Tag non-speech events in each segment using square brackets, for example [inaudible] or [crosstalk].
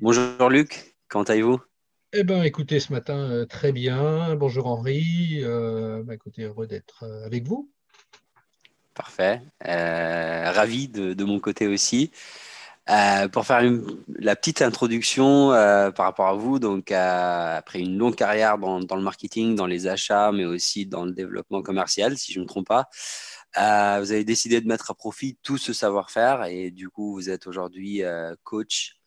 Bonjour Luc, comment allez-vous? Eh bien, écoutez, ce matin, euh, très bien. Bonjour Henri. Euh, bah, écoutez, heureux d'être euh, avec vous. Parfait. ravi de, mon côté aussi. pour faire la petite introduction par rapport à vous, donc après une longue carrière dans, dans, le marketing, dans les achats, mais aussi dans le développement commercial, si je ne me trompe pas, vous avez décidé de mettre à profit tout ce savoir-faire et du coup, vous êtes aujourd'hui coach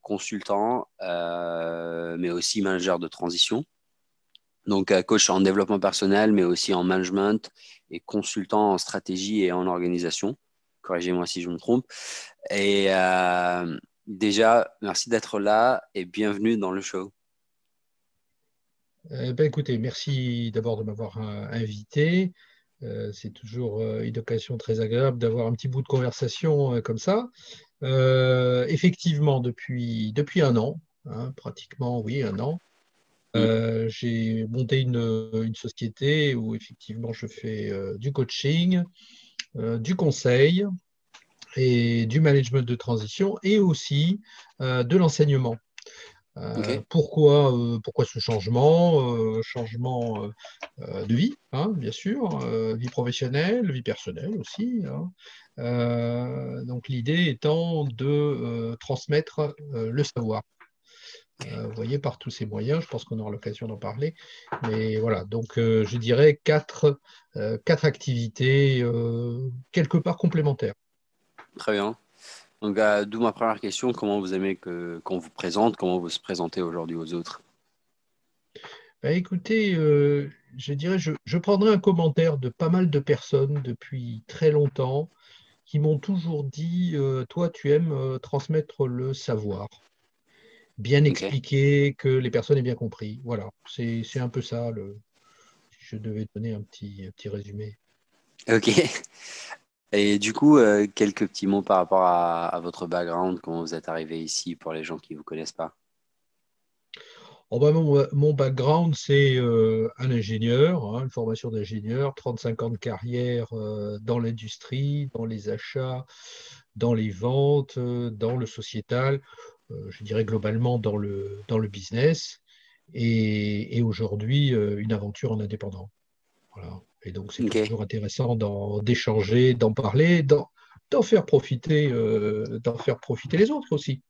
consultant, euh, mais aussi manager de transition. Donc, euh, coach en développement personnel, mais aussi en management et consultant en stratégie et en organisation. Corrigez-moi si je me trompe. Et déjà, merci d'être là et bienvenue dans le show. ben écoutez, merci d'abord de m'avoir invité. c'est toujours une occasion très agréable d'avoir un petit bout de conversation comme ça. Euh, effectivement, depuis, depuis un an, hein, pratiquement, oui, un an, euh, j'ai monté une, société où effectivement je fais euh, du coaching, du conseil et du management de transition et aussi de l'enseignement. Pourquoi, pourquoi ce changement Changement de vie, hein, bien sûr, vie professionnelle, vie personnelle aussi. Hein. Euh, donc l'idée étant de euh, transmettre euh, le savoir. vous voyez, par tous ces moyens, je pense qu'on aura l'occasion d'en parler. Mais voilà, donc je dirais quatre, quatre activités quelque part complémentaires. Très bien. Donc, d'où ma première question comment vous aimez qu'on vous présente Comment vous se présentez aujourd'hui aux autres? Bah, Écoutez, je dirais, je, je, prendrai un commentaire de pas mal de personnes depuis très longtemps qui m'ont toujours dit euh, Toi, tu aimes euh, transmettre le savoir. Bien expliquer, que les personnes aient bien compris. Voilà, c'est un peu ça. Le... Je devais donner un petit, petit résumé. Ok. Et du coup, euh, quelques petits mots par rapport à, votre background, comment vous êtes arrivé ici pour les gens qui ne vous connaissent pas? Oh, bah, mon, background, c'est euh, un ingénieur, hein, une formation d'ingénieur, 35 ans de carrière euh, dans l'industrie, dans les achats, dans les ventes, dans le sociétal, je dirais globalement dans le, dans le business, et, aujourd'hui une aventure en indépendant. Voilà. Et donc c'est toujours intéressant d'échanger, d'en parler, d'en faire profiter, d'en faire profiter les autres aussi.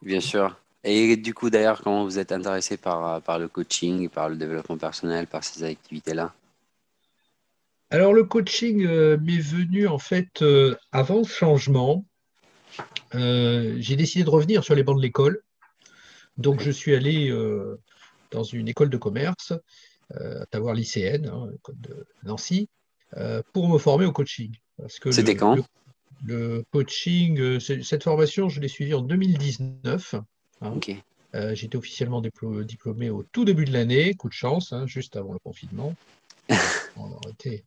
Bien sûr. Et du coup, d'ailleurs, comment vous êtes intéressé par, par le coaching, par le développement personnel, par ces activités-là? Alors, le coaching euh, m'est venu en fait euh, avant le changement. Euh, j'ai décidé de revenir sur les bancs de l'école. Donc, je suis allé dans une école de commerce, à savoir lycéenne, hein, de Nancy, pour me former au coaching. C'était quand? le, coaching, cette formation, je l'ai suivie en 2019. Hein. Euh, j'étais officiellement diplômé au tout début de l'année, coup de chance, hein, juste avant le confinement. [laughs] on, a été,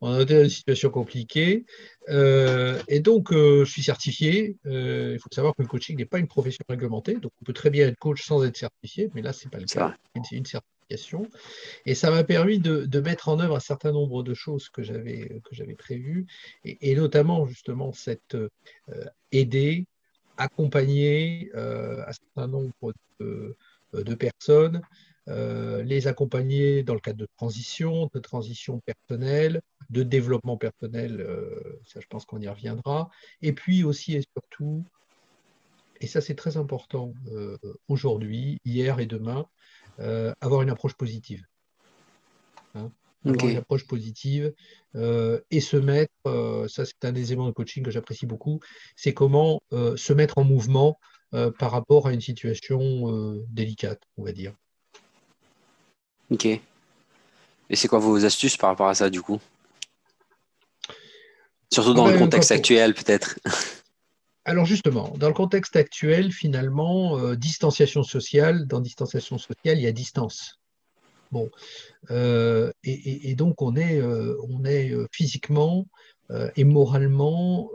dans une situation compliquée. Euh, et donc, euh, je suis certifié. il faut savoir que le coaching n'est pas une profession réglementée. Donc, on peut très bien être coach sans être certifié, mais là, ce n'est pas le cas. C'est une Et ça m'a permis de, mettre en œuvre un certain nombre de choses que j'avais prévues, et, et, notamment, justement, cette aider accompagner euh, un certain nombre de, euh, personnes, euh, les accompagner dans le cadre de transition, de transition personnelle, de développement personnel, ça je pense qu'on y reviendra, et puis aussi et surtout, et ça c'est très important aujourd'hui, hier et demain, avoir une approche positive. Hein une approche positive euh, et se mettre, euh, ça c'est un des éléments de coaching que j'apprécie beaucoup, c'est comment euh, se mettre en mouvement par rapport à une situation délicate, on va dire. Ok. Et c'est quoi vos astuces par rapport à ça du coup? Surtout dans le ben, contexte actuel peut-être. Alors justement, dans le contexte actuel, finalement, distanciation sociale, dans distanciation sociale, il y a distance. Bon, euh, et, donc on est, euh, euh, physiquement et moralement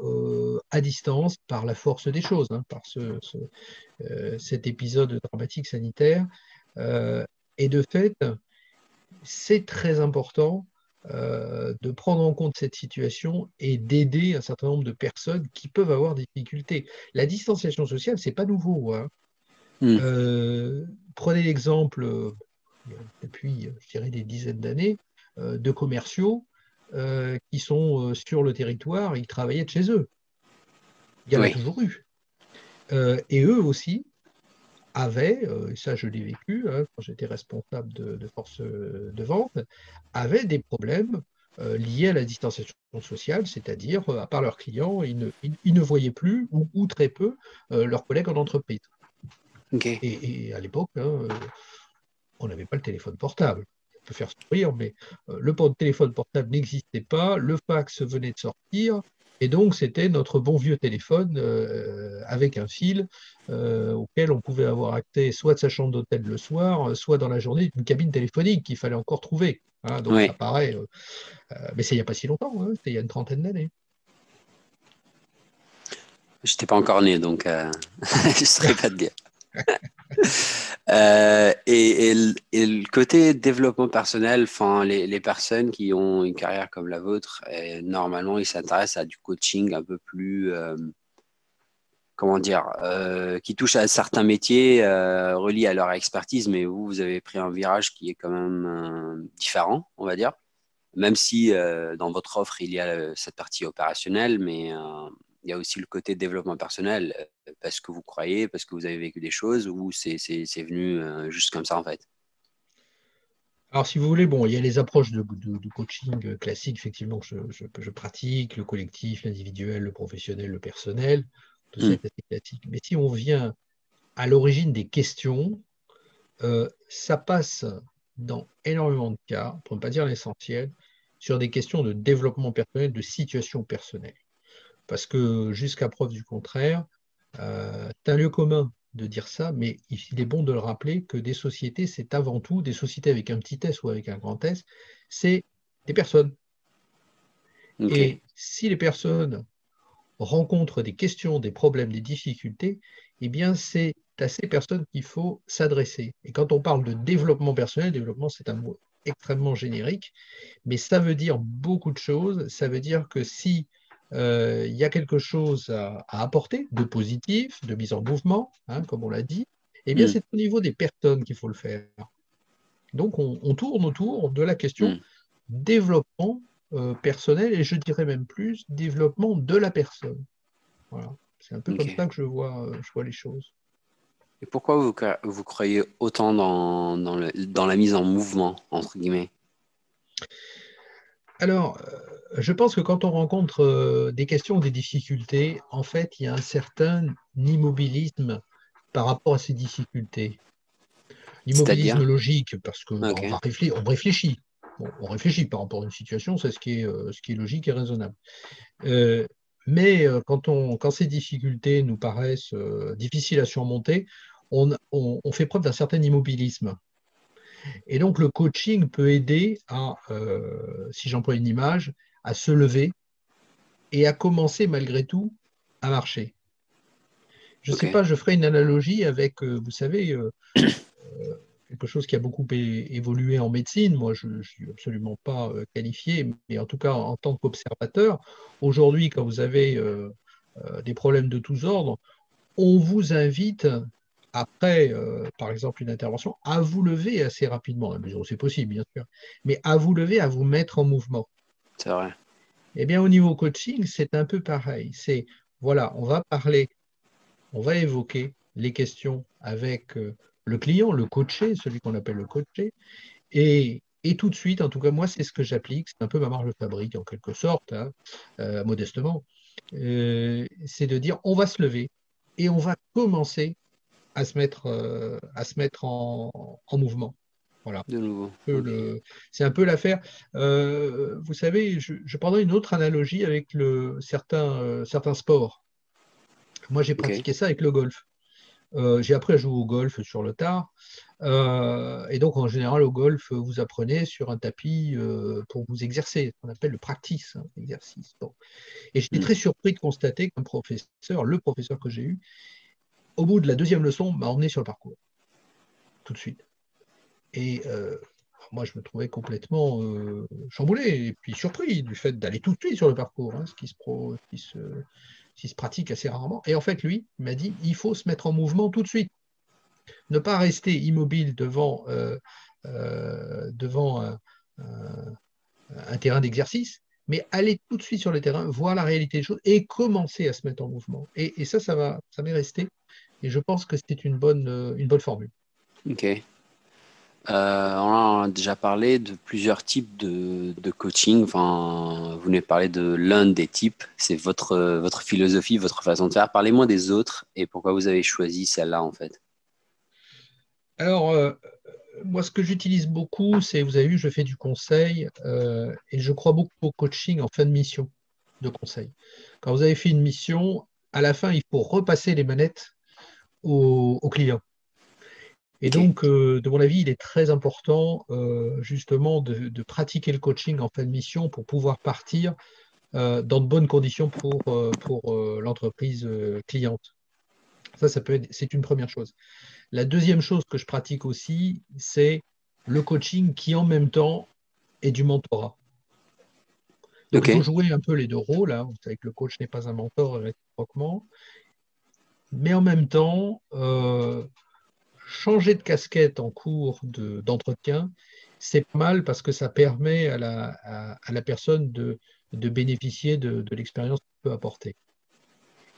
à distance par la force des choses, hein, par ce, cet épisode dramatique sanitaire. et de fait, c'est très important de prendre en compte cette situation et d'aider un certain nombre de personnes qui peuvent avoir des difficultés. La distanciation sociale, c'est pas nouveau. Hein. Hmm. prenez l'exemple, depuis, je dirais, des dizaines d'années, de commerciaux qui sont sur le territoire, ils travaillaient de chez eux. Il y en a toujours eu. et eux aussi, avait, euh, et ça je l'ai vécu hein, quand j'étais responsable de, force euh, de vente, avaient des problèmes euh, liés à la distanciation sociale, c'est-à-dire, à part leurs clients, ils ne, ils, ne, voyaient plus ou, très peu leurs collègues en entreprise. Et, à l'époque, hein, on n'avait pas le téléphone portable. Ça peut faire sourire, mais le téléphone portable n'existait pas, le fax venait de sortir, et donc, c'était notre bon vieux téléphone euh, avec un fil euh, auquel on pouvait avoir accès soit de sa chambre d'hôtel le soir, soit dans la journée d'une cabine téléphonique qu'il fallait encore trouver. Hein. donc, ça paraît. Euh, mais c'est il n'y a pas si longtemps, hein, c'était il y a une trentaine d'années. Je n'étais pas encore né, donc [laughs] je ne saurais pas te dire. [laughs] [laughs] Euh, et, le côté développement personnel, enfin, les, personnes qui ont une carrière comme la vôtre, normalement, ils s'intéressent à du coaching un peu plus, euh, comment dire, euh, qui touche à certains métiers reliés à leur expertise, mais vous, vous avez pris un virage qui est quand même différent, on va dire, même si dans votre offre, il y a cette partie opérationnelle, mais il y a aussi le côté développement personnel, euh, parce que vous croyez, parce que vous avez vécu des choses, ou c'est venu euh, juste comme ça en fait? Alors, si vous voulez, bon, il y a les approches de, coaching classiques, effectivement, que je, pratique, le collectif, l'individuel, le professionnel, le personnel, tout ça hmm. est classique. Mais si on vient à l'origine des questions, euh, ça passe dans énormément de cas, pour ne pas dire l'essentiel, sur des questions de développement personnel, de situation personnelle. Parce que jusqu'à preuve du contraire, euh, c'est un lieu commun de dire ça, mais il est bon de le rappeler que des sociétés, c'est avant tout des sociétés avec un petit s ou avec un grand s, c'est des personnes. Et si les personnes rencontrent des questions, des problèmes, des difficultés, eh bien c'est à ces personnes qu'il faut s'adresser. Et quand on parle de développement personnel, développement c'est un mot extrêmement générique, mais ça veut dire beaucoup de choses. Ça veut dire que si euh, il y a quelque chose à, apporter de positif, de mise en mouvement, hein, comme on l'a dit, eh bien, mm. c'est au niveau des personnes qu'il faut le faire. Donc, on, tourne autour de la question mm. développement euh, personnel et je dirais même plus développement de la personne. Voilà. C'est un peu comme ça que je vois, euh, je vois les choses. Et pourquoi vous, vous croyez autant dans, dans, le, dans, la mise en mouvement, entre guillemets? Alors, je pense que quand on rencontre euh, des questions ou des difficultés, en fait, il y a un certain immobilisme par rapport à ces difficultés. L'immobilisme logique, parce qu'on réfléchit, on réfléchit. on réfléchit par rapport à une situation, c'est ce, qui est, euh, ce qui est logique et raisonnable. Euh, mais quand, on, quand ces difficultés nous paraissent difficiles à surmonter, on fait preuve d'un certain immobilisme. Et donc le coaching peut aider à, si j'emploie une image, à se lever et à commencer malgré tout à marcher. Je ne sais pas, je ferai une analogie avec, euh, vous savez, euh, euh, quelque chose qui a beaucoup évolué en médecine. Moi, je ne suis absolument pas qualifié, mais en tout cas, en tant qu'observateur, aujourd'hui, quand vous avez des problèmes de tous ordres, on vous invite, après, par exemple, une intervention, à vous lever assez rapidement, à mesure où c'est possible, bien sûr, mais à vous lever, à vous mettre en mouvement. C'est vrai. Eh bien, au niveau coaching, c'est un peu pareil. C'est, voilà, on va parler, on va évoquer les questions avec euh, le client, le coaché, celui qu'on appelle le coaché, et, tout de suite, en tout cas, moi, c'est ce que j'applique, c'est un peu ma marge de fabrique, en quelque sorte, hein, euh, modestement, euh, c'est de dire, on va se lever et on va commencer à se mettre, à se mettre en mouvement. Voilà. C'est un peu l'affaire. Euh, vous savez, je, prendrai une autre analogie avec le, certains, euh, certains sports. Moi, j'ai pratiqué ça avec le golf. Euh, j'ai appris à jouer au golf sur le tard. et donc, en général, au golf, vous apprenez sur un tapis pour vous exercer, ce qu'on appelle le practice, hein, exercice. Et j'étais hmm. très surpris de constater qu'un professeur, le professeur que j'ai eu, au bout de la deuxième leçon, m'a emmené sur le parcours. Tout de suite. Et euh, moi, je me trouvais complètement euh, chamboulé et puis surpris du fait d'aller tout de suite sur le parcours, hein, ce qui se, qui, se, pratique assez rarement. Et en fait, lui, il m'a dit il faut se mettre en mouvement tout de suite. ne pas rester immobile devant, devant un, terrain d'exercice, mais aller tout de suite sur le terrain, voir la réalité des choses et commencer à se mettre en mouvement. Et, ça, ça va, ça m'est resté. Et je pense que c'est une bonne, une bonne formule. Ok. Euh, on a déjà parlé de plusieurs types de, coaching. Enfin, vous de parler de l'un des types. C'est votre, votre philosophie, votre façon de faire. Parlez-moi des autres et pourquoi vous avez choisi celle-là en fait. Alors, euh, moi, ce que j'utilise beaucoup, c'est, vous avez vu, je fais du conseil euh, et je crois beaucoup au coaching en fin de mission de conseil. Quand vous avez fait une mission, à la fin, il faut repasser les manettes au, au client. Et donc, euh, de mon avis, il est très important euh, justement de, pratiquer le coaching en fin de mission pour pouvoir partir euh, dans de bonnes conditions pour, pour l'entreprise cliente. Ça, ça peut être, c'est une première chose. La deuxième chose que je pratique aussi, c'est le coaching qui en même temps est du mentorat. Donc, il faut jouer un peu les deux rôles. Hein. Vous savez que le coach n'est pas un mentor réciproquement. Mais en même temps, changer de casquette en cours d'entretien, c'est pas mal parce que ça permet à la, à, la personne de, de bénéficier de, de l'expérience qu'il peut apporter.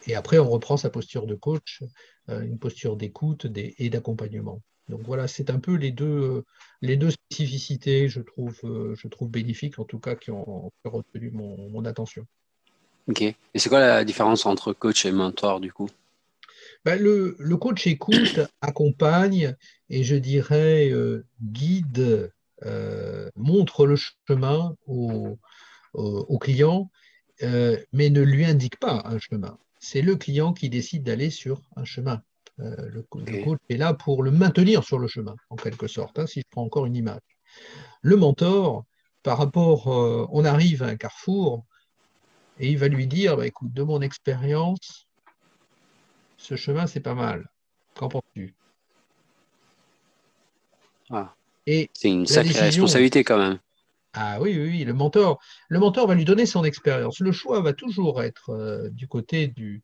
Et après, on reprend sa posture de coach, euh, une posture d'écoute et d'accompagnement. Donc voilà, c'est un peu les deux, les deux spécificités, je trouve, euh, je trouve bénéfiques, en tout cas, qui ont, retenu mon attention. Ok. Et c'est quoi la différence entre coach et mentor, du coup? Ben, le, coach écoute, [clears throat] accompagne et je dirais euh, guide, euh, montre le chemin au, client, euh, mais ne lui indique pas un chemin. C'est le client qui décide d'aller sur un chemin. Le, coach est là pour le maintenir sur le chemin, en quelque sorte, hein, si je prends encore une image. Le mentor, par rapport, on arrive à un carrefour et il va lui dire, bah, écoute, de mon expérience, ce chemin, c'est pas mal. Qu'en penses-tu? Ah. C'est une sacrée responsabilité quand même. Ah oui, oui, oui, le mentor, le mentor va lui donner son expérience. Le choix va toujours être euh, du côté du,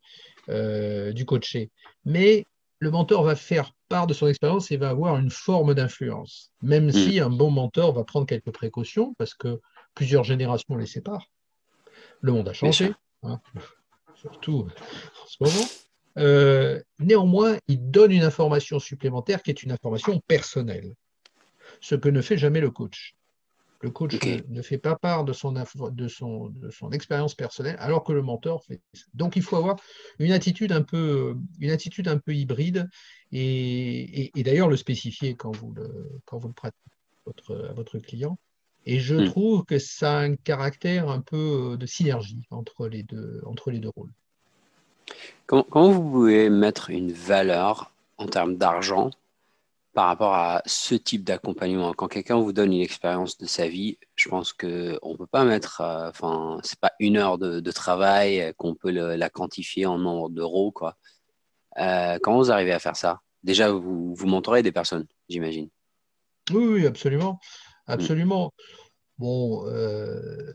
euh, du coaché. Mais le mentor va faire part de son expérience et va avoir une forme d'influence. Même hmm. si un bon mentor va prendre quelques précautions, parce que plusieurs générations les séparent. Le monde a changé, hein, [laughs] surtout en ce moment. Euh, néanmoins, il donne une information supplémentaire qui est une information personnelle, ce que ne fait jamais le coach. Le coach ne fait pas part de son, de son, de son expérience personnelle, alors que le mentor fait. Donc, il faut avoir une attitude un peu, une attitude un peu hybride, et, d'ailleurs le spécifier quand vous le, quand vous le pratiquez votre, à votre client. Et je hmm. trouve que ça a un caractère un peu de synergie entre les deux, entre les deux rôles. Comment, vous pouvez mettre une valeur en termes d'argent par rapport à ce type d'accompagnement? Quand quelqu'un vous donne une expérience de sa vie, je pense qu'on ne peut pas mettre, euh, enfin, c'est pas une heure de, travail qu'on peut la quantifier en nombre d'euros, quoi. Euh, comment vous arrivez à faire ça? Déjà, vous, vous mentorez des personnes, j'imagine. Oui, absolument. Absolument. Bon, euh,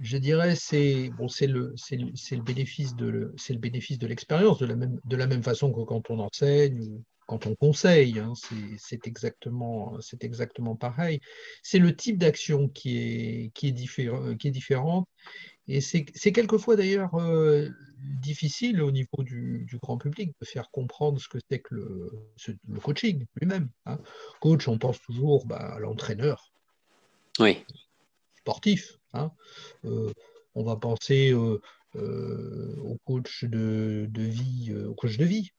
je dirais c'est bon, c'est le, le, bénéfice de c'est le bénéfice de l'expérience de la même de la même façon que quand on enseigne ou quand on conseille, hein, c'est exactement c'est exactement pareil. C'est le type d'action qui est qui est différent qui est différente et c'est quelquefois d'ailleurs euh, difficile au niveau du, grand public de faire comprendre ce que c'est que le, le coaching lui-même. Hein. Coach, on pense toujours bah, à l'entraîneur. Oui. Sportif. Hein. Euh, on va penser euh, euh, au coach de, vie, au coach de vie.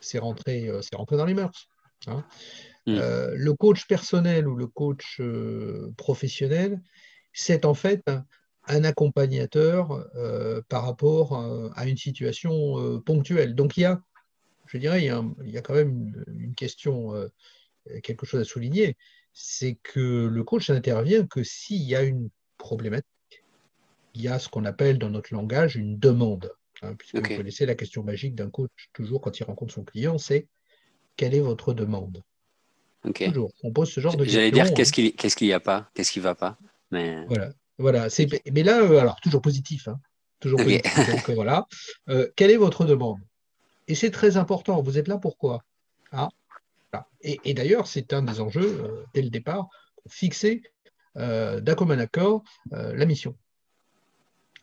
C'est rentré, c'est rentré dans les mœurs. Hein. Mm. le coach personnel ou le coach professionnel, c'est en fait un, accompagnateur par rapport à une situation ponctuelle. Donc il y a, je dirais, il y a, quand même une question, quelque chose à souligner, c'est que le coach n'intervient que s'il y a une problématique. Il y a ce qu'on appelle dans notre langage une demande. Hein, puisque vous connaissez la question magique d'un coach, toujours quand il rencontre son client, c'est quelle est votre demande? Toujours. On pose ce genre de questions. J'allais dire qu'est-ce qu'il n'y a pas, qu'est-ce qui ne va pas. Mais... Voilà. voilà. Mais là, euh, alors, toujours positif. Hein. toujours positif. Donc, euh, voilà. Euh, quelle est votre demande? Et c'est très important. Vous êtes là pourquoi ah, Et, d'ailleurs, c'est un des enjeux, dès le départ, fixer d'un commun accord la mission.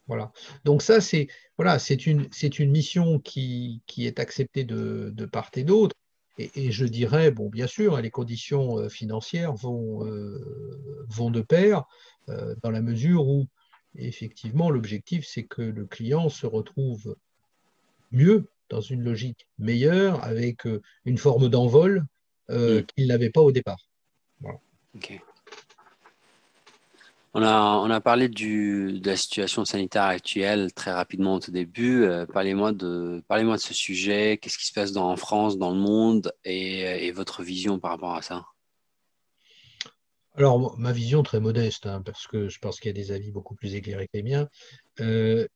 Voilà. Donc ça, c'est voilà, c'est une, une mission qui, qui est acceptée de, de part et d'autre. Et, je dirais, bon, bien sûr, les conditions euh, financières vont, euh, vont de pair euh, dans la mesure où, effectivement, l'objectif, c'est que le client se retrouve mieux, dans une logique meilleure, avec une forme d'envol mm. qu'il n'avait pas au départ. Voilà. On a, on parlé de la situation sanitaire actuelle très rapidement au tout début. Euh, parlez-moi de, ce sujet. Qu'est-ce qui se passe en France, dans le monde et, votre vision par rapport à ça? Alors, ma vision très modeste, hein, parce que je pense qu'il y a des avis beaucoup plus éclairés que les miens. Euh,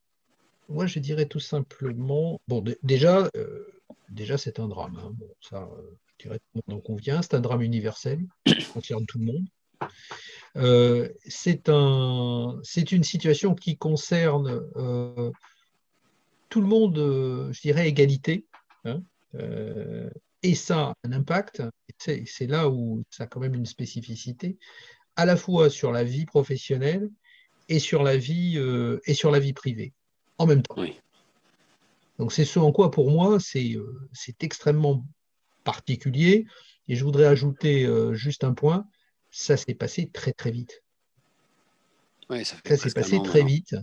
moi, je dirais tout simplement, bon, déjà, euh, déjà c'est un drame. Hein. Ça, je dirais, monde en convient. C'est un drame universel, qui concerne tout le monde. Euh, c'est un, une situation qui concerne euh, tout le monde, euh, je dirais, égalité. Hein, et ça a un impact, c'est là où ça a quand même une spécificité, à la fois sur la vie professionnelle et sur la vie, et sur la vie privée, en même temps. Donc c'est ce en quoi, pour moi, c'est extrêmement particulier. Et je voudrais ajouter juste un point, ça s'est passé très très vite. ça, s'est passé très vite.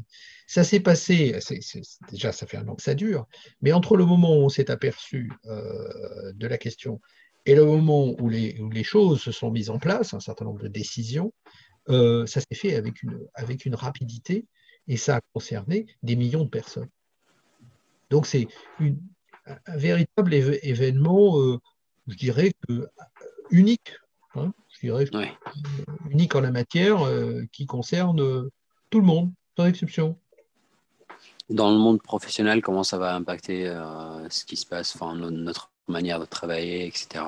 Ça s'est passé, déjà ça fait un an que ça dure, mais entre le moment où on s'est aperçu euh, de la question et le moment où les, les, choses se sont mises en place, un certain nombre de décisions, euh, ça s'est fait avec une, avec une rapidité et ça a concerné des millions de personnes. Donc c'est un véritable événement, euh, je dirais, que, unique. Hein unique en la matière, euh, qui concerne euh, tout le monde, sans exception. Dans le monde professionnel, comment ça va impacter euh, ce qui se passe, enfin, notre manière de travailler, etc.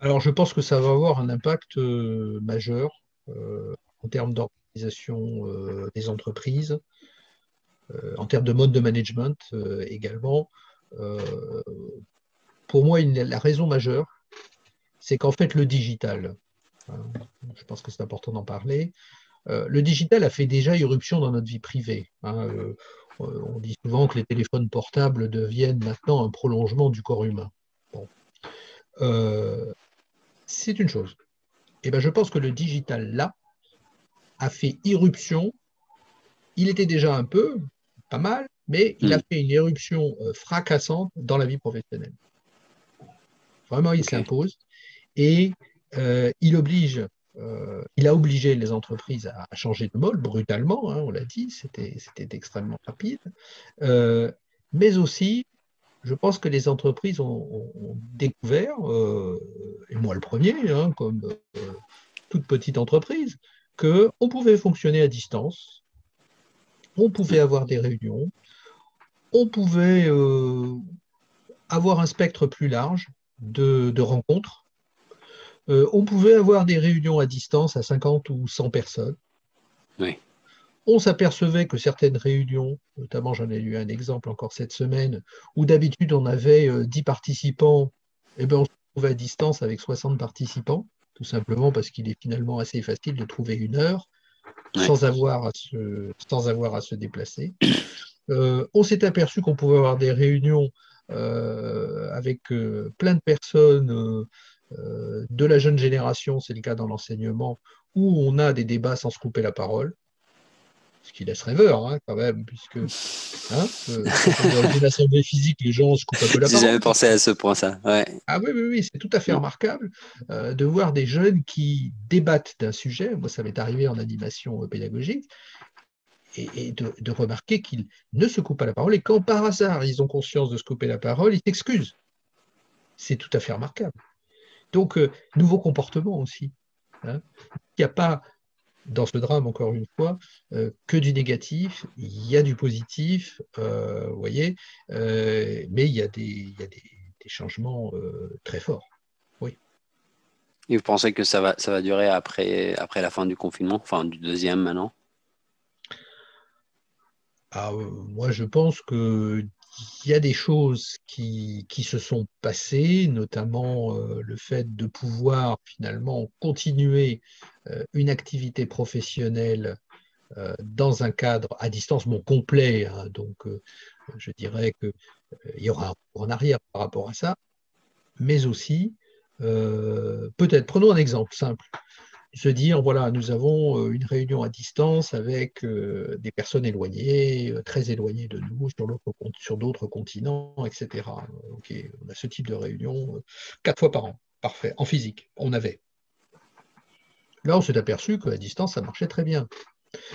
Alors, je pense que ça va avoir un impact majeur en termes d'organisation des entreprises, en termes de mode de management également. pour moi, la raison majeure, c'est qu'en fait, le digital, hein, je pense que c'est important d'en parler, euh, le digital a fait déjà irruption dans notre vie privée. Hein, euh, on dit souvent que les téléphones portables deviennent maintenant un prolongement du corps humain. Euh, c'est une chose. Et eh ben, je pense que le digital, là, a fait irruption. Il était déjà un peu, pas mal, mais il a mm. fait une éruption fracassante dans la vie professionnelle. Vraiment, il s'impose et euh, il oblige, euh, il a obligé les entreprises à, changer de mode brutalement, hein, on l'a dit, c'était extrêmement rapide, euh, mais aussi, je pense que les entreprises ont, découvert, et moi le premier, hein, comme toute petite entreprise, qu'on pouvait fonctionner à distance, on pouvait avoir des réunions, on pouvait avoir un spectre plus large de rencontres, euh, on pouvait avoir des réunions à distance à 50 ou 100 personnes. On s'apercevait que certaines réunions, notamment j'en ai eu un exemple encore cette semaine, où d'habitude on avait 10 euh, participants, et eh bien on se trouvait à distance avec 60 participants, tout simplement parce qu'il est finalement assez facile de trouver une heure sans, avoir à se, sans avoir à se déplacer. Euh, on s'est aperçu qu'on pouvait avoir des réunions avec plein de personnes de la jeune génération, c'est le cas dans l'enseignement, où on a des débats sans se couper la parole, ce qui laisse rêveur hein, quand même, puisque hein, euh, dans une assemblée physique, les gens se coupent un peu la parole. J'avais pensé à ce point, ça. Ouais. Ah oui, oui, oui, c'est tout à fait remarquable euh, de voir des jeunes qui débattent d'un sujet. Moi, ça m'est arrivé en animation pédagogique. Et, de, de, remarquer qu'ils ne se coupent pas la parole et quand par hasard ils ont conscience de se couper la parole, ils s'excusent. C'est tout à fait remarquable. Donc, euh, nouveau comportement aussi. Hein. Il n'y a pas, dans ce drame, encore une fois, euh, que du négatif, il y a du positif, euh, vous voyez, mais il y a des, changements très forts. Oui. Et vous pensez que ça va, ça va durer après, après la fin du confinement, enfin du deuxième maintenant? Ah, Moi, je pense qu'il il y a des choses qui, qui se sont passées, notamment euh, le fait de pouvoir finalement continuer euh, une activité professionnelle euh, dans un cadre à distance bon, complet. Hein. donc, je dirais qu'il y aura un en arrière par rapport à ça, mais aussi, peut-être, prenons un exemple simple se dire, voilà, nous avons euh, une réunion à distance avec euh, des personnes éloignées, euh, très éloignées de nous, sur d'autres continents, etc. Ok, on a ce type de réunion quatre fois par an. Parfait, en physique, on avait. Là, on s'est aperçu qu'à distance, ça marchait très bien.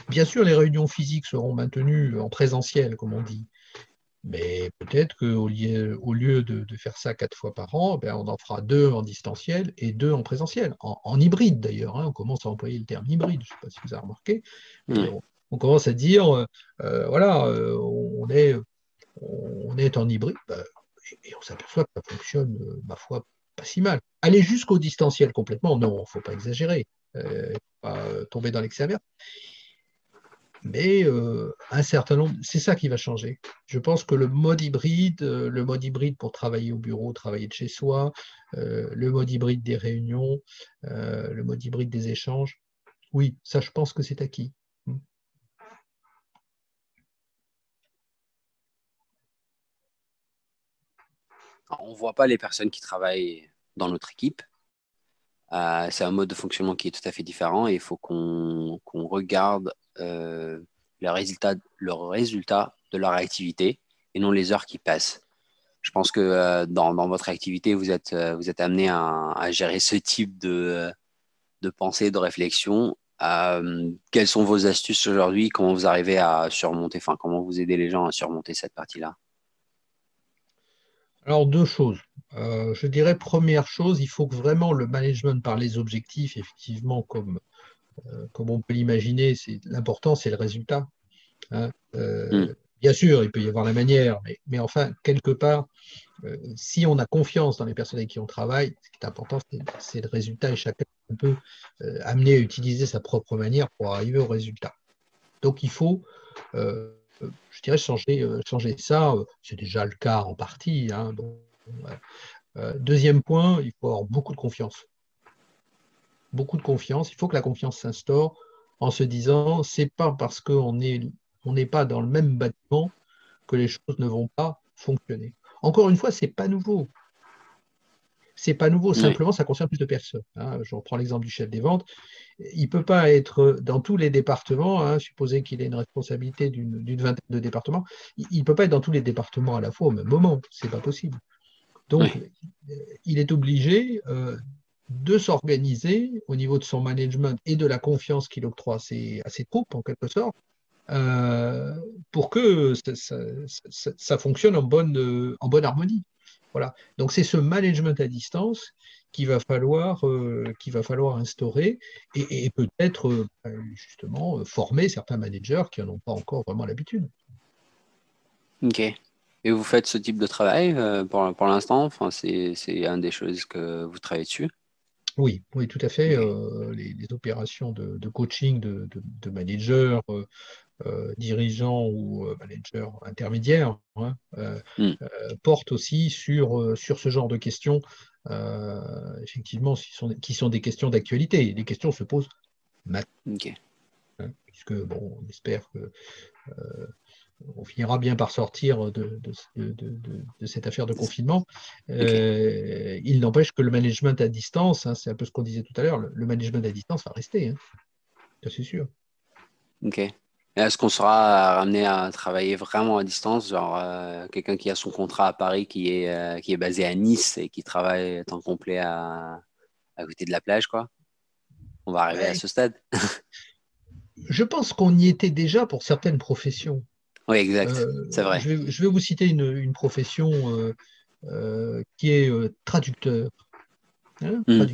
Bien sûr, les réunions physiques seront maintenues en présentiel, comme on dit. Mais peut-être qu'au lieu, au lieu de, faire ça quatre fois par an, ben on en fera deux en distanciel et deux en présentiel, en, hybride d'ailleurs. Hein. on commence à employer le terme hybride, je ne sais pas si vous avez remarqué. On, commence à dire, euh, euh, voilà, euh, on, est, on est en hybride, ben, et, on s'aperçoit que ça fonctionne, ma foi, pas si mal. Aller jusqu'au distanciel complètement, non, il ne faut pas exagérer, pas tomber dans l'excès mais euh, un certain nombre, c'est ça qui va changer. Je pense que le mode hybride, euh, le mode hybride pour travailler au bureau, travailler de chez soi, euh, le mode hybride des réunions, le mode hybride des échanges, oui, ça je pense que c'est acquis. On ne voit pas les personnes qui travaillent dans notre équipe. C'est un mode de fonctionnement qui est tout à fait différent et il faut qu'on regarde euh, le, résultat, le résultat de leur activité et non les heures qui passent. Je pense que euh, dans, votre activité, vous êtes, euh, amené à, à, gérer ce type de, de pensée, de réflexion. quelles sont vos astuces aujourd'hui? Comment vous arrivez à surmonter, enfin, comment vous aidez les gens à surmonter cette partie-là? Alors, deux choses. je dirais, première chose, il faut que vraiment le management par les objectifs, effectivement, comme euh, comme on peut l'imaginer, l'important, c'est le résultat. Hein. Euh, mm. Bien sûr, il peut y avoir la manière, mais, enfin, quelque part, euh, si on a confiance dans les personnes avec qui on travaille, ce qui est important, c'est le résultat et chacun peut amener à utiliser sa propre manière pour arriver au résultat. Donc, il faut, je dirais, changer, changer ça. C'est déjà le cas en partie. Hein, deuxième point, il faut avoir beaucoup de confiance beaucoup de confiance. Il faut que la confiance s'instaure en se disant c'est pas parce qu'on n'est on pas dans le même bâtiment que les choses ne vont pas fonctionner. Encore une fois, c'est pas nouveau. C'est pas nouveau, simplement ça concerne plus de personnes. Hein. Je reprends l'exemple du chef des ventes. Il ne peut pas être dans tous les départements, hein, supposer qu'il ait une responsabilité d'une vingtaine de départements, il ne peut pas être dans tous les départements à la fois au même moment. C'est pas possible. Donc, il est obligé euh, de s'organiser au niveau de son management et de la confiance qu'il octroie à ses, troupes, en quelque sorte, euh, pour que ça, fonctionne en bonne, en bonne harmonie. Voilà. Donc c'est ce management à distance qu'il va falloir, euh, va falloir instaurer et, peut-être euh, justement former certains managers qui n'en ont pas encore vraiment l'habitude. Ok. Et vous faites ce type de travail pour, pour l'instant? Enfin, C'est une des choses que vous travaillez dessus? Oui, oui, tout à fait. Euh, les, opérations de, coaching de, managers, euh, euh, dirigeants ou managers intermédiaires hein, hmm. portent aussi sur, sur ce genre de questions, effectivement, qui sont, qui sont des questions d'actualité. Les questions se posent maintenant. Hein, puisque, bon, on espère que on finira bien par sortir de, cette affaire de confinement. Euh, il n'empêche que le management à distance, hein, c'est un peu ce qu'on disait tout à l'heure, le, management à distance va rester, hein. c'est sûr. Ok. Est-ce qu'on sera ramené à travailler vraiment à distance, genre euh, quelqu'un qui a son contrat à Paris, qui est, euh, qui est basé à Nice et qui travaille temps complet à, à côté de la plage, quoi? On va arriver à ce stade Je pense qu'on y était déjà pour certaines professions. Oui, exact. Euh, c'est vrai. Je vais, vous citer une, profession euh, euh, qui est traducteur. Hein, hmm.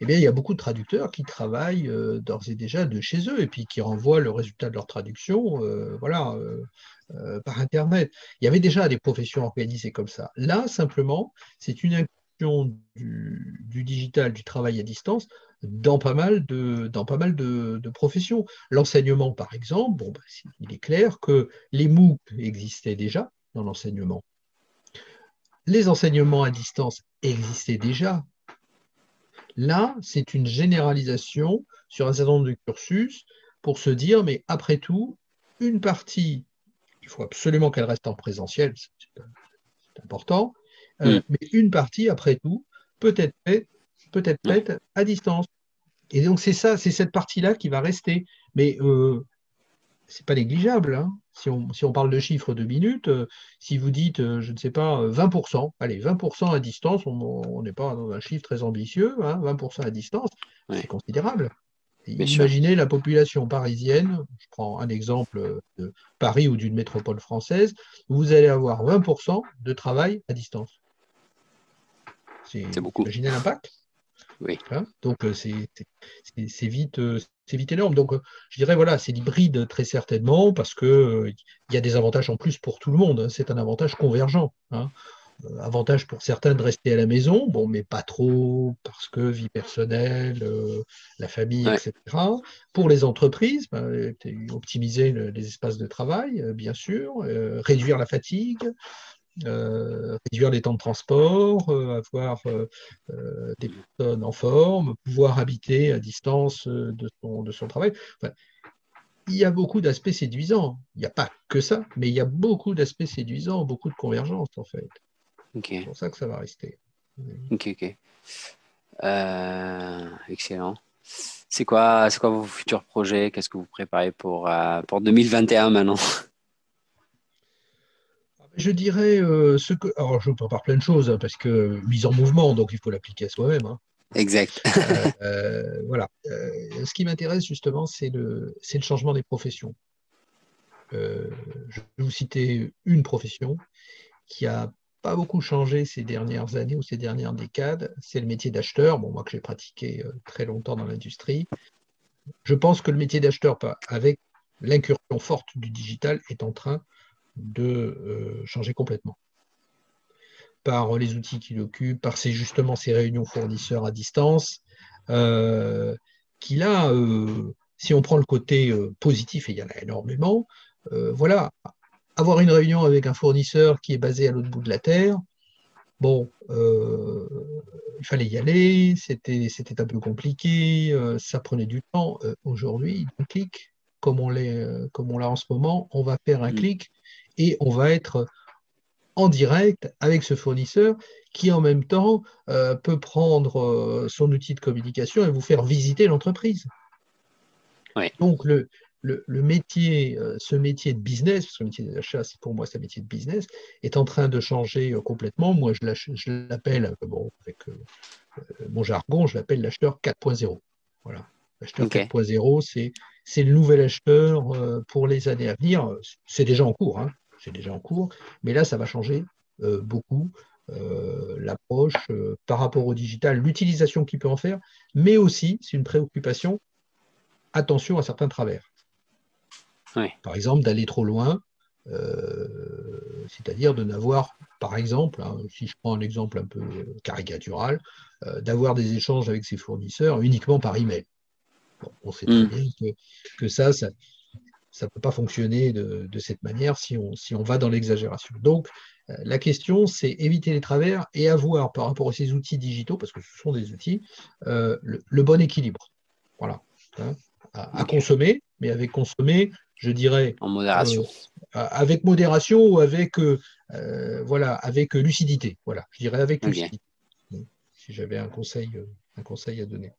Eh bien, il y a beaucoup de traducteurs qui travaillent d'ores et déjà de chez eux et puis qui renvoient le résultat de leur traduction voilà, par Internet. Il y avait déjà des professions organisées comme ça. Là, simplement, c'est une inclusion du, du, digital, du travail à distance, dans pas mal de, dans pas mal de, professions. L'enseignement, par exemple, bon, bah, il est clair que les MOOC existaient déjà, dans l'enseignement. Les enseignements à distance existaient déjà. Là, c'est une généralisation sur un certain nombre de cursus pour se dire, mais après tout, une partie, il faut absolument qu'elle reste en présentiel, c'est important, euh, mm. mais une partie, après tout, peut être faite peut être faite à distance. Et donc, c'est ça, c'est cette partie-là qui va rester. Mais euh, c'est pas négligeable. Hein. Si, on, si, on, parle de chiffres de minutes, euh, si vous dites, euh, je ne sais pas, 20%, allez, 20% à distance, on n'est pas dans un chiffre très ambitieux, 20% hein, à distance, c'est considérable. Imaginez la population parisienne, je prends un exemple de Paris ou d'une métropole française, vous allez avoir 20% de travail à distance. C'est beaucoup. Imaginez l'impact oui. Hein, donc euh, c'est vite, euh, vite énorme. Donc euh, je dirais voilà, c'est l'hybride très certainement parce que il y a des avantages en plus pour tout le monde. Hein. C'est un avantage convergent. Hein. Avantage pour certains de rester à la maison, bon, mais pas trop parce que vie personnelle, la famille, etc. Pour les entreprises, ben, optimiser les espaces de travail, bien sûr, réduire la fatigue, euh, réduire les temps de transport, euh, avoir euh, des personnes en forme, pouvoir habiter à distance de son, de son travail. il y a beaucoup d'aspects séduisants. Il n'y a pas que ça, mais il y a beaucoup d'aspects séduisants, beaucoup de convergence en fait. C'est pour ça que ça va rester. Ok, ok. excellent. C'est quoi, quoi vos futurs projets? Qu'est-ce que vous préparez pour, pour 2021 maintenant? Je dirais euh, ce que. Alors, je peux par plein de choses, hein, parce que mise en mouvement, donc il faut l'appliquer à soi-même. Hein. Exact. Euh, euh, voilà. ce qui m'intéresse justement, c'est le, le changement des professions. je vais vous citer une profession qui a pas beaucoup changé ces dernières années ou ces dernières décades, c'est le métier d'acheteur. Bon, moi que j'ai pratiqué très longtemps dans l'industrie, je pense que le métier d'acheteur, avec l'incursion forte du digital, est en train de euh, changer complètement. Par les outils qu'il occupe, par ces, justement ces réunions fournisseurs à distance, euh, qui là, euh, si on prend le côté positif, et il y en a énormément, voilà, avoir une réunion avec un fournisseur qui est basé à l'autre bout de la Terre, bon, il fallait y aller, c'était un peu compliqué, ça prenait du temps. Aujourd'hui, un clic, comme on l'a en ce moment, on va faire un mm. clic et on va être en direct avec ce fournisseur qui en même temps euh, peut prendre euh, son outil de communication et vous faire visiter l'entreprise. Donc le, le, métier, euh, ce métier de business, parce que le métier d'achat, pour moi, c'est un métier de business, est en train de changer complètement. Moi, je l'appelle, bon, avec mon jargon, je l'appelle l'acheteur 4.0. Voilà. L'acheteur 4.0, c'est le nouvel acheteur pour les années à venir. C'est déjà en cours. Hein c'est déjà en cours, mais là, ça va changer euh, beaucoup euh, l'approche euh, par rapport au digital, l'utilisation qu'il peut en faire, mais aussi, c'est une préoccupation, attention à certains travers. Par exemple, d'aller trop loin, c'est-à-dire de n'avoir, par exemple, hein, si je prends un exemple un peu caricatural, d'avoir des échanges avec ses fournisseurs uniquement par email. on sait très mm. bien que, ça, ça, ça ne peut pas fonctionner de, cette manière si on, si on va dans l'exagération. Donc, euh, la question, c'est éviter les travers et avoir par rapport à ces outils digitaux, parce que ce sont des outils, euh, le, bon équilibre. Voilà. Hein, à, consommer, mais avec consommer, je dirais. En modération. Euh, avec modération ou avec, voilà, avec lucidité. Voilà, je dirais avec lucidité. Si j'avais un conseil, un conseil à donner.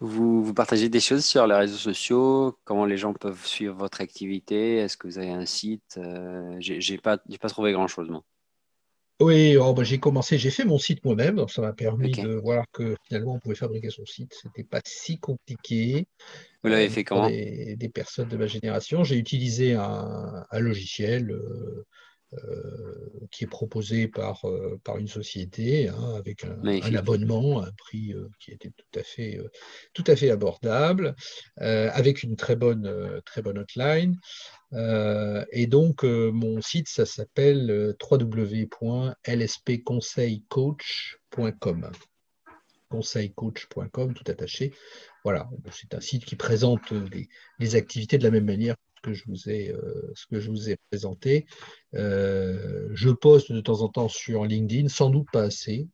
Vous, partagez des choses sur les réseaux sociaux? Comment les gens peuvent suivre votre activité? Est-ce que vous avez un site? Euh, J'ai pas, pas trouvé grand-chose, moi. Oui, oh, bah, j'ai commencé, j'ai fait mon site moi-même. Ça m'a permis de voir que finalement, on pouvait fabriquer son site. Ce n'était pas si compliqué. Vous l'avez euh, fait comment? des, personnes de ma génération. J'ai utilisé un, logiciel. Euh, qui est proposé par, euh, par une société hein, avec un, abonnement à un prix euh, qui était tout à fait, tout à fait abordable, avec une très bonne, très bonne hotline. et donc, mon site, ça s'appelle www.lspconseilcoach.com conseilcoach.com, tout attaché. Voilà, c'est un site qui présente les, les, activités de la même manière que je vous ai, ce que je vous ai présenté. je poste de temps en temps sur LinkedIn, sans doute pas assez.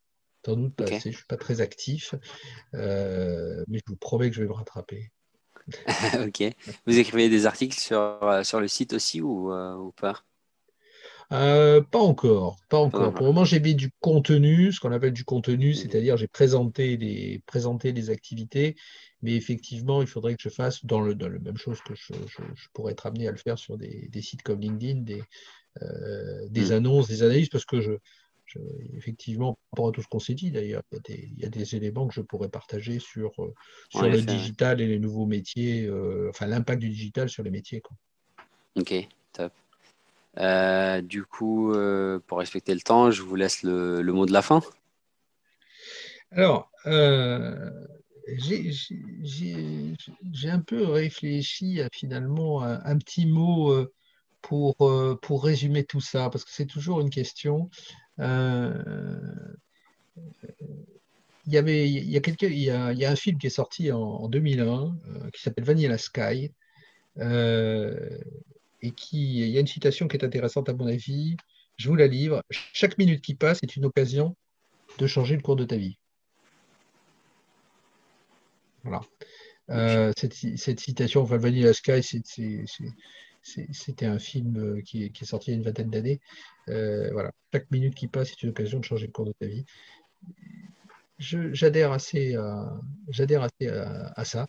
Sans doute pas assez. Je ne suis pas très actif, mais je vous promets que je vais me rattraper. [laughs] ok. Vous écrivez des articles sur, sur le site aussi ou, ou pas? Euh, pas encore, pas encore. Pour le moment, j'ai mis du contenu, ce qu'on appelle du contenu, c'est-à-dire j'ai présenté les, présenté les activités, mais effectivement, il faudrait que je fasse dans le, dans même chose que je, pourrais être amené à le faire sur des, sites comme LinkedIn, des, euh, des hmm. annonces, des analyses, parce que je, effectivement, par rapport à tout ce qu'on s'est dit d'ailleurs, il, y, a des éléments que je pourrais partager sur, euh, sur le digital et les nouveaux métiers, enfin l'impact du digital sur les métiers. Quoi. Ok, top. Euh, du coup, euh, pour respecter le temps, je vous laisse le, mot de la fin. Alors, euh, j'ai un peu réfléchi à finalement un, petit mot pour, pour résumer tout ça, parce que c'est toujours une question. il y avait, il y a, il y a, y a un film qui est sorti en, en 2001 qui s'appelle Vanilla Sky et qui, il y a une citation qui est intéressante à mon avis. Je vous la livre. Chaque minute qui passe est une occasion de changer le cours de ta vie. Voilà. Euh, cette, citation, enfin, Vanilla Sky, c'était un film euh, qui est, sorti il y a une vingtaine d'années. Euh, voilà. Chaque minute qui passe est une occasion de changer le cours de ta vie. J'adhère assez, à, assez à, ça.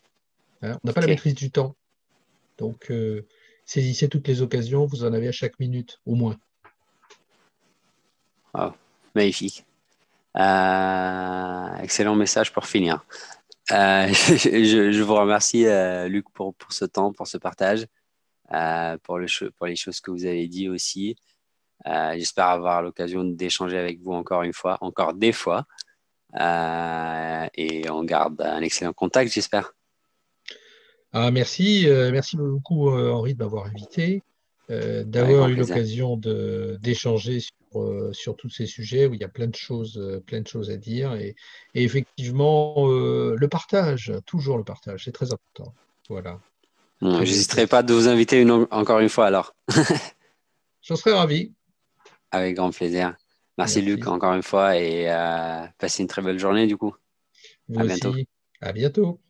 Hein. On n'a pas la maîtrise du temps. Donc, Saisissez toutes les occasions, vous en avez à chaque minute, au moins. magnifique. Excellent message pour finir. Euh, [laughs] je, vous remercie, euh, Luc, pour, pour, ce temps, pour ce partage, pour, le, pour les choses que vous avez dit aussi. J'espère avoir l'occasion d'échanger avec vous encore une fois, encore des fois. et on garde un excellent contact, j'espère. Ah, merci, euh, merci beaucoup euh, Henri de m'avoir invité, euh, d'avoir eu l'occasion d'échanger sur, sur, tous ces sujets où il y a plein de choses, plein de choses à dire. Et, effectivement, le partage, toujours le partage, c'est très important. Voilà. Je n'hésiterai pas de vous inviter encore une fois alors. [laughs] J'en serais ravi. Avec grand plaisir. Merci, Luc encore une fois et passez une très belle journée du coup. à bientôt. À bientôt.